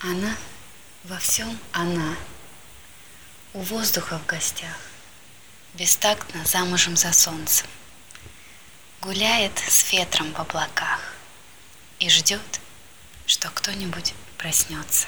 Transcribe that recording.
Она во всем она, у воздуха в гостях, Бестактно замужем за солнцем, Гуляет с ветром в облаках И ждет, что кто-нибудь проснется.